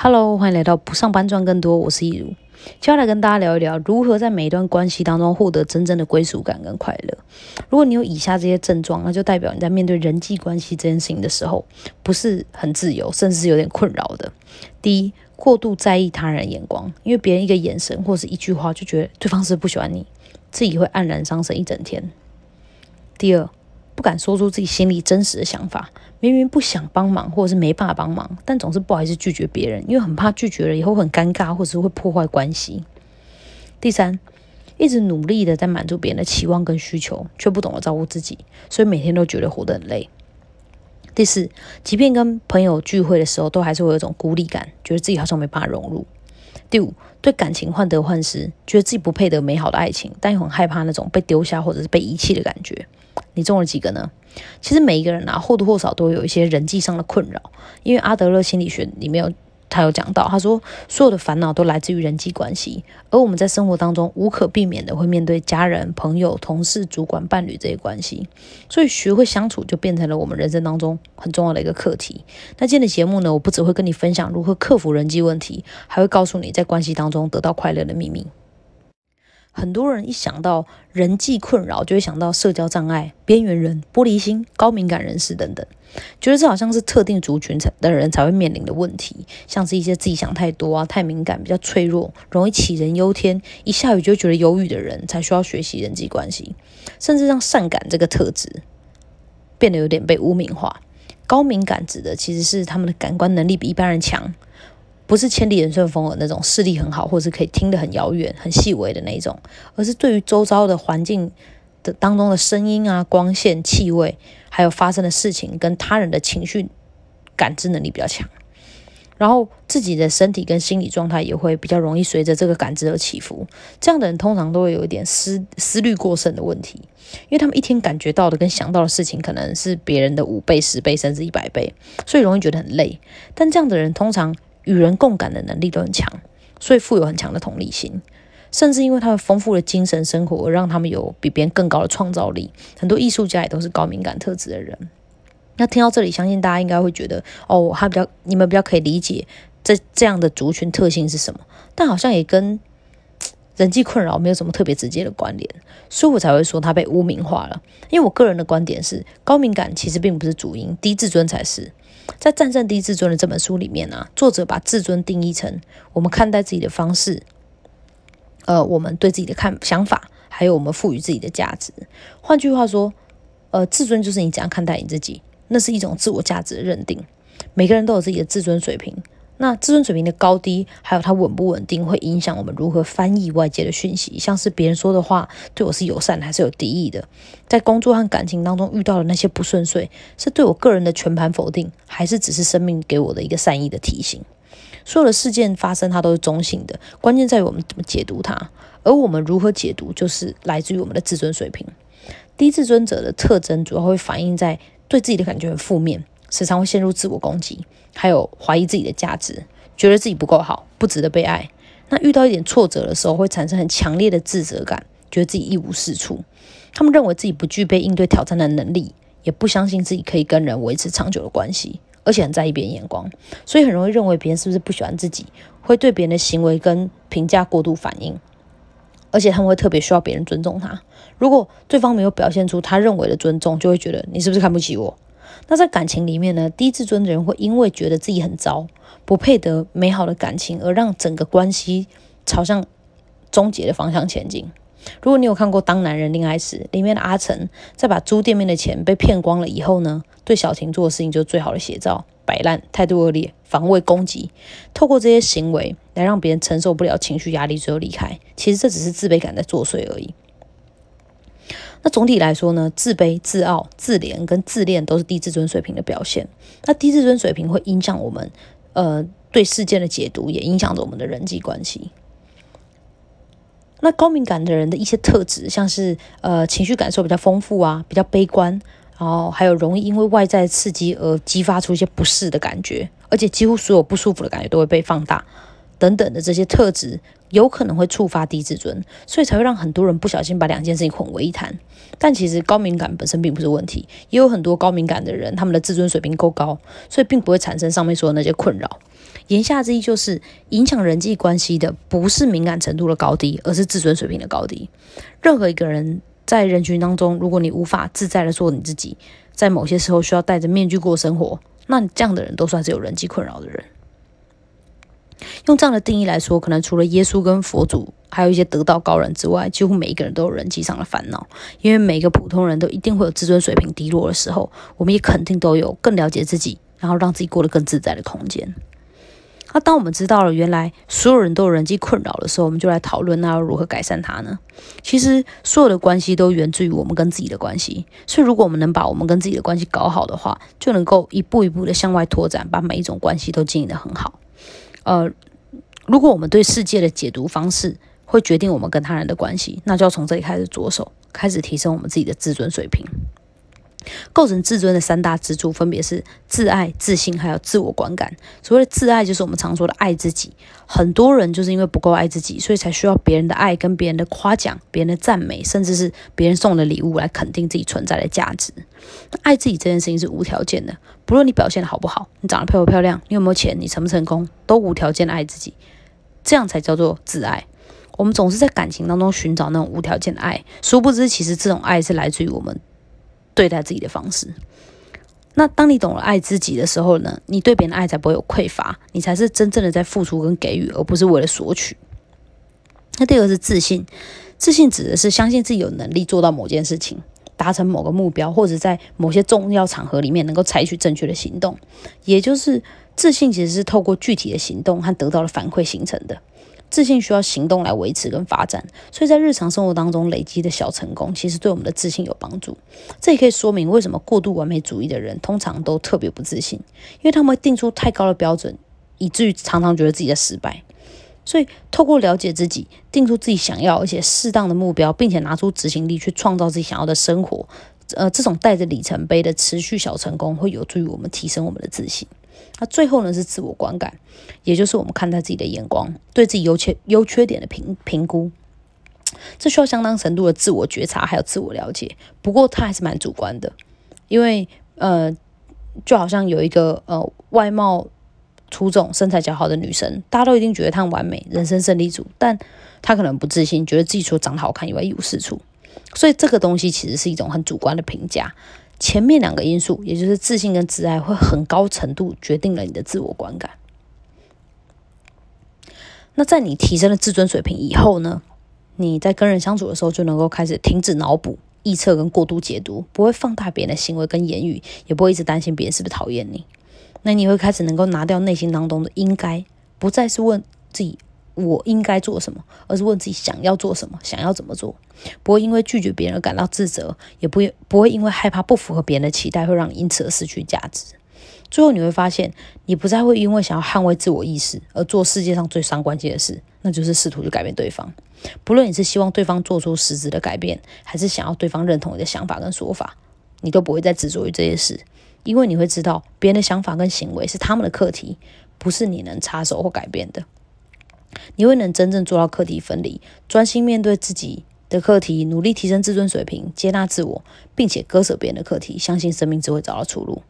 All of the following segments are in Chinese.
Hello，欢迎来到不上班赚更多，我是易如，接下来跟大家聊一聊如何在每一段关系当中获得真正的归属感跟快乐。如果你有以下这些症状，那就代表你在面对人际关系这件事情的时候，不是很自由，甚至是有点困扰的。第一，过度在意他人眼光，因为别人一个眼神或是一句话，就觉得对方是不喜欢你，自己会黯然伤神一整天。第二，不敢说出自己心里真实的想法。明明不想帮忙，或者是没办法帮忙，但总是不好意思拒绝别人，因为很怕拒绝了以后很尴尬，或者是会破坏关系。第三，一直努力的在满足别人的期望跟需求，却不懂得照顾自己，所以每天都觉得活得很累。第四，即便跟朋友聚会的时候，都还是会有一种孤立感，觉得自己好像没办法融入。第五，对感情患得患失，觉得自己不配得美好的爱情，但又很害怕那种被丢下或者是被遗弃的感觉。你中了几个呢？其实每一个人啊，或多或少都有一些人际上的困扰。因为阿德勒心理学里面有他有讲到，他说所有的烦恼都来自于人际关系，而我们在生活当中无可避免的会面对家人、朋友、同事、主管、伴侣这些关系，所以学会相处就变成了我们人生当中很重要的一个课题。那今天的节目呢，我不只会跟你分享如何克服人际问题，还会告诉你在关系当中得到快乐的秘密。很多人一想到人际困扰，就会想到社交障碍、边缘人、玻璃心、高敏感人士等等，觉得这好像是特定族群才的人才会面临的问题，像是一些自己想太多啊、太敏感、比较脆弱、容易杞人忧天、一下雨就觉得忧郁的人才需要学习人际关系，甚至让善感这个特质变得有点被污名化。高敏感指的其实是他们的感官能力比一般人强。不是千里眼顺风耳那种视力很好，或者是可以听得很遥远、很细微的那种，而是对于周遭的环境的当中的声音啊、光线、气味，还有发生的事情跟他人的情绪感知能力比较强。然后自己的身体跟心理状态也会比较容易随着这个感知而起伏。这样的人通常都会有一点思思虑过剩的问题，因为他们一天感觉到的跟想到的事情可能是别人的五倍、十倍甚至一百倍，所以容易觉得很累。但这样的人通常。与人共感的能力都很强，所以富有很强的同理心，甚至因为他们丰富的精神生活，让他们有比别人更高的创造力。很多艺术家也都是高敏感特质的人。那听到这里，相信大家应该会觉得，哦，他比较你们比较可以理解这这样的族群特性是什么，但好像也跟人际困扰没有什么特别直接的关联，所以我才会说他被污名化了。因为我个人的观点是，高敏感其实并不是主因，低自尊才是。在《战胜低自尊》的这本书里面呢，作者把自尊定义成我们看待自己的方式，呃，我们对自己的看想法，还有我们赋予自己的价值。换句话说，呃，自尊就是你怎样看待你自己，那是一种自我价值的认定。每个人都有自己的自尊水平。那自尊水平的高低，还有它稳不稳定，会影响我们如何翻译外界的讯息。像是别人说的话，对我是友善还是有敌意的？在工作和感情当中遇到的那些不顺遂，是对我个人的全盘否定，还是只是生命给我的一个善意的提醒？所有的事件发生，它都是中性的，关键在于我们怎么解读它。而我们如何解读，就是来自于我们的自尊水平。低自尊者的特征，主要会反映在对自己的感觉很负面。时常会陷入自我攻击，还有怀疑自己的价值，觉得自己不够好，不值得被爱。那遇到一点挫折的时候，会产生很强烈的自责感，觉得自己一无是处。他们认为自己不具备应对挑战的能力，也不相信自己可以跟人维持长久的关系，而且很在意别人眼光，所以很容易认为别人是不是不喜欢自己，会对别人的行为跟评价过度反应，而且他们会特别需要别人尊重他。如果对方没有表现出他认为的尊重，就会觉得你是不是看不起我？那在感情里面呢，低自尊的人会因为觉得自己很糟，不配得美好的感情，而让整个关系朝向终结的方向前进。如果你有看过《当男人恋爱时》里面的阿成，在把租店面的钱被骗光了以后呢，对小婷做的事情就是最好的写照：摆烂、态度恶劣、防卫攻击，透过这些行为来让别人承受不了情绪压力，最后离开。其实这只是自卑感在作祟而已。那总体来说呢，自卑、自傲、自怜跟自恋都是低自尊水平的表现。那低自尊水平会影响我们，呃，对事件的解读，也影响着我们的人际关系。那高敏感的人的一些特质，像是呃情绪感受比较丰富啊，比较悲观，然后还有容易因为外在刺激而激发出一些不适的感觉，而且几乎所有不舒服的感觉都会被放大。等等的这些特质，有可能会触发低自尊，所以才会让很多人不小心把两件事情混为一谈。但其实高敏感本身并不是问题，也有很多高敏感的人，他们的自尊水平够高，所以并不会产生上面说的那些困扰。言下之意就是，影响人际关系的不是敏感程度的高低，而是自尊水平的高低。任何一个人在人群当中，如果你无法自在的做你自己，在某些时候需要戴着面具过生活，那这样的人都算是有人际困扰的人。用这样的定义来说，可能除了耶稣跟佛祖，还有一些得道高人之外，几乎每一个人都有人际上的烦恼。因为每个普通人都一定会有自尊水平低落的时候，我们也肯定都有更了解自己，然后让自己过得更自在的空间。那当我们知道了原来所有人都有人际困扰的时候，我们就来讨论那要如何改善它呢？其实所有的关系都源自于我们跟自己的关系，所以如果我们能把我们跟自己的关系搞好的话，就能够一步一步的向外拓展，把每一种关系都经营得很好。呃，如果我们对世界的解读方式会决定我们跟他人的关系，那就要从这里开始着手，开始提升我们自己的自尊水平。构成自尊的三大支柱分别是自爱、自信，还有自我观感。所谓的自爱，就是我们常说的爱自己。很多人就是因为不够爱自己，所以才需要别人的爱、跟别人的夸奖、别人的赞美，甚至是别人送的礼物来肯定自己存在的价值。爱自己这件事情是无条件的，不论你表现的好不好，你长得漂不漂亮，你有没有钱，你成不成功，都无条件的爱自己，这样才叫做自爱。我们总是在感情当中寻找那种无条件的爱，殊不知其实这种爱是来自于我们。对待自己的方式，那当你懂了爱自己的时候呢，你对别人的爱才不会有匮乏，你才是真正的在付出跟给予，而不是为了索取。那第二个是自信，自信指的是相信自己有能力做到某件事情，达成某个目标，或者在某些重要场合里面能够采取正确的行动。也就是自信其实是透过具体的行动和得到的反馈形成的。自信需要行动来维持跟发展，所以在日常生活当中累积的小成功，其实对我们的自信有帮助。这也可以说明为什么过度完美主义的人通常都特别不自信，因为他们定出太高的标准，以至于常常觉得自己在失败。所以，透过了解自己，定出自己想要而且适当的目标，并且拿出执行力去创造自己想要的生活，呃，这种带着里程碑的持续小成功，会有助于我们提升我们的自信。那最后呢是自我观感，也就是我们看待自己的眼光，对自己优缺优缺点的评评估，这需要相当程度的自我觉察，还有自我了解。不过它还是蛮主观的，因为呃，就好像有一个呃外貌出众、身材较好的女生，大家都一定觉得她很完美，人生胜利组，但她可能不自信，觉得自己除了长得好看以外一无是处。所以这个东西其实是一种很主观的评价。前面两个因素，也就是自信跟自爱，会很高程度决定了你的自我观感。那在你提升了自尊水平以后呢，你在跟人相处的时候，就能够开始停止脑补、臆测跟过度解读，不会放大别人的行为跟言语，也不会一直担心别人是不是讨厌你。那你会开始能够拿掉内心当中的应该，不再是问自己。我应该做什么，而是问自己想要做什么，想要怎么做，不会因为拒绝别人而感到自责，也不不会因为害怕不符合别人的期待，会让你因此而失去价值。最后你会发现，你不再会因为想要捍卫自我意识而做世界上最伤关系的事，那就是试图去改变对方。不论你是希望对方做出实质的改变，还是想要对方认同你的想法跟说法，你都不会再执着于这些事，因为你会知道别人的想法跟行为是他们的课题，不是你能插手或改变的。你会能真正做到课题分离，专心面对自己的课题，努力提升自尊水平，接纳自我，并且割舍别人的课题，相信生命只会找到出路。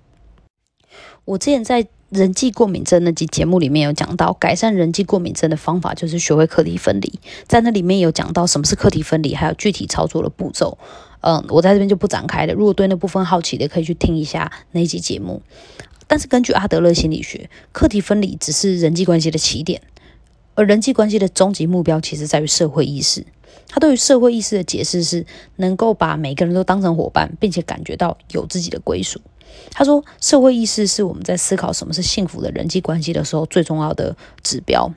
我之前在人际过敏症那集节目里面有讲到，改善人际过敏症的方法就是学会课题分离。在那里面有讲到什么是课题分离，还有具体操作的步骤。嗯，我在这边就不展开了。如果对那部分好奇的，可以去听一下那集节目。但是根据阿德勒心理学，课题分离只是人际关系的起点。而人际关系的终极目标，其实在于社会意识。他对于社会意识的解释是，能够把每个人都当成伙伴，并且感觉到有自己的归属。他说，社会意识是我们在思考什么是幸福的人际关系的时候最重要的指标。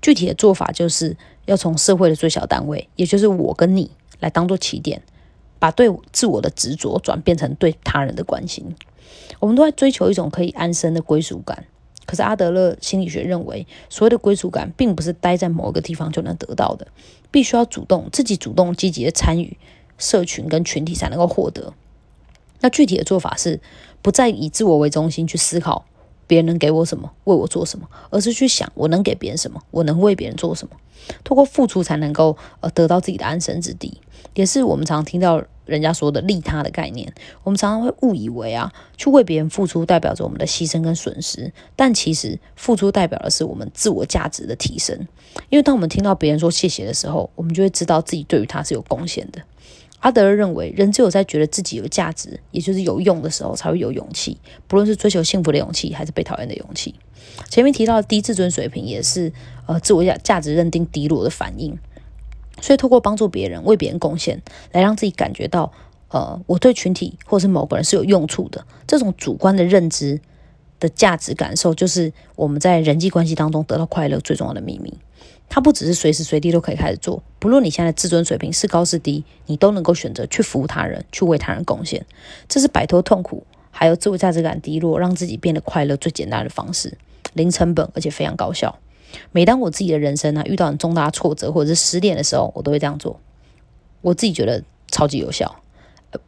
具体的做法，就是要从社会的最小单位，也就是我跟你来当做起点，把对自我的执着转变成对他人的关心。我们都在追求一种可以安身的归属感。可是阿德勒心理学认为，所谓的归属感，并不是待在某一个地方就能得到的，必须要主动、自己主动、积极的参与社群跟群体才能够获得。那具体的做法是，不再以自我为中心去思考别人能给我什么、为我做什么，而是去想我能给别人什么，我能为别人做什么。通过付出才能够呃得到自己的安身之地，也是我们常听到人家说的利他的概念。我们常常会误以为啊，去为别人付出代表着我们的牺牲跟损失，但其实付出代表的是我们自我价值的提升。因为当我们听到别人说谢谢的时候，我们就会知道自己对于他是有贡献的。阿德勒认为，人只有在觉得自己有价值，也就是有用的时候，才会有勇气，不论是追求幸福的勇气，还是被讨厌的勇气。前面提到的低自尊水平，也是呃自我价价值认定低落的反应。所以，透过帮助别人、为别人贡献，来让自己感觉到，呃，我对群体或是某个人是有用处的，这种主观的认知的价值感受，就是我们在人际关系当中得到快乐最重要的秘密。它不只是随时随地都可以开始做，不论你现在自尊水平是高是低，你都能够选择去服务他人，去为他人贡献。这是摆脱痛苦，还有自我价值感低落，让自己变得快乐最简单的方式，零成本而且非常高效。每当我自己的人生呢遇到很重大挫折或者是失恋的时候，我都会这样做。我自己觉得超级有效。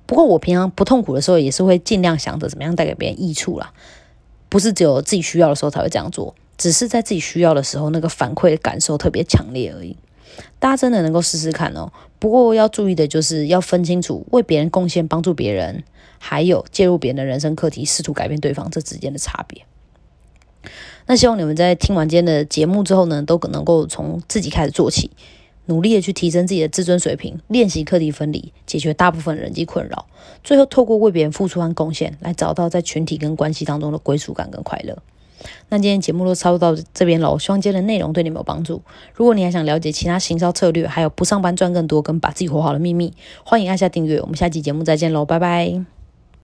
不过我平常不痛苦的时候，也是会尽量想着怎么样带给别人益处啦。不是只有自己需要的时候才会这样做，只是在自己需要的时候，那个反馈的感受特别强烈而已。大家真的能够试试看哦。不过要注意的就是要分清楚为别人贡献、帮助别人，还有介入别人的人生课题，试图改变对方这之间的差别。那希望你们在听完今天的节目之后呢，都能够从自己开始做起，努力的去提升自己的自尊水平，练习课题分离，解决大部分人际困扰，最后透过为别人付出和贡献，来找到在群体跟关系当中的归属感跟快乐。那今天节目都差不多到这边喽，希望今天的内容对你们有帮助。如果你还想了解其他行销策略，还有不上班赚更多跟把自己活好的秘密，欢迎按下订阅。我们下期节目再见喽，拜拜。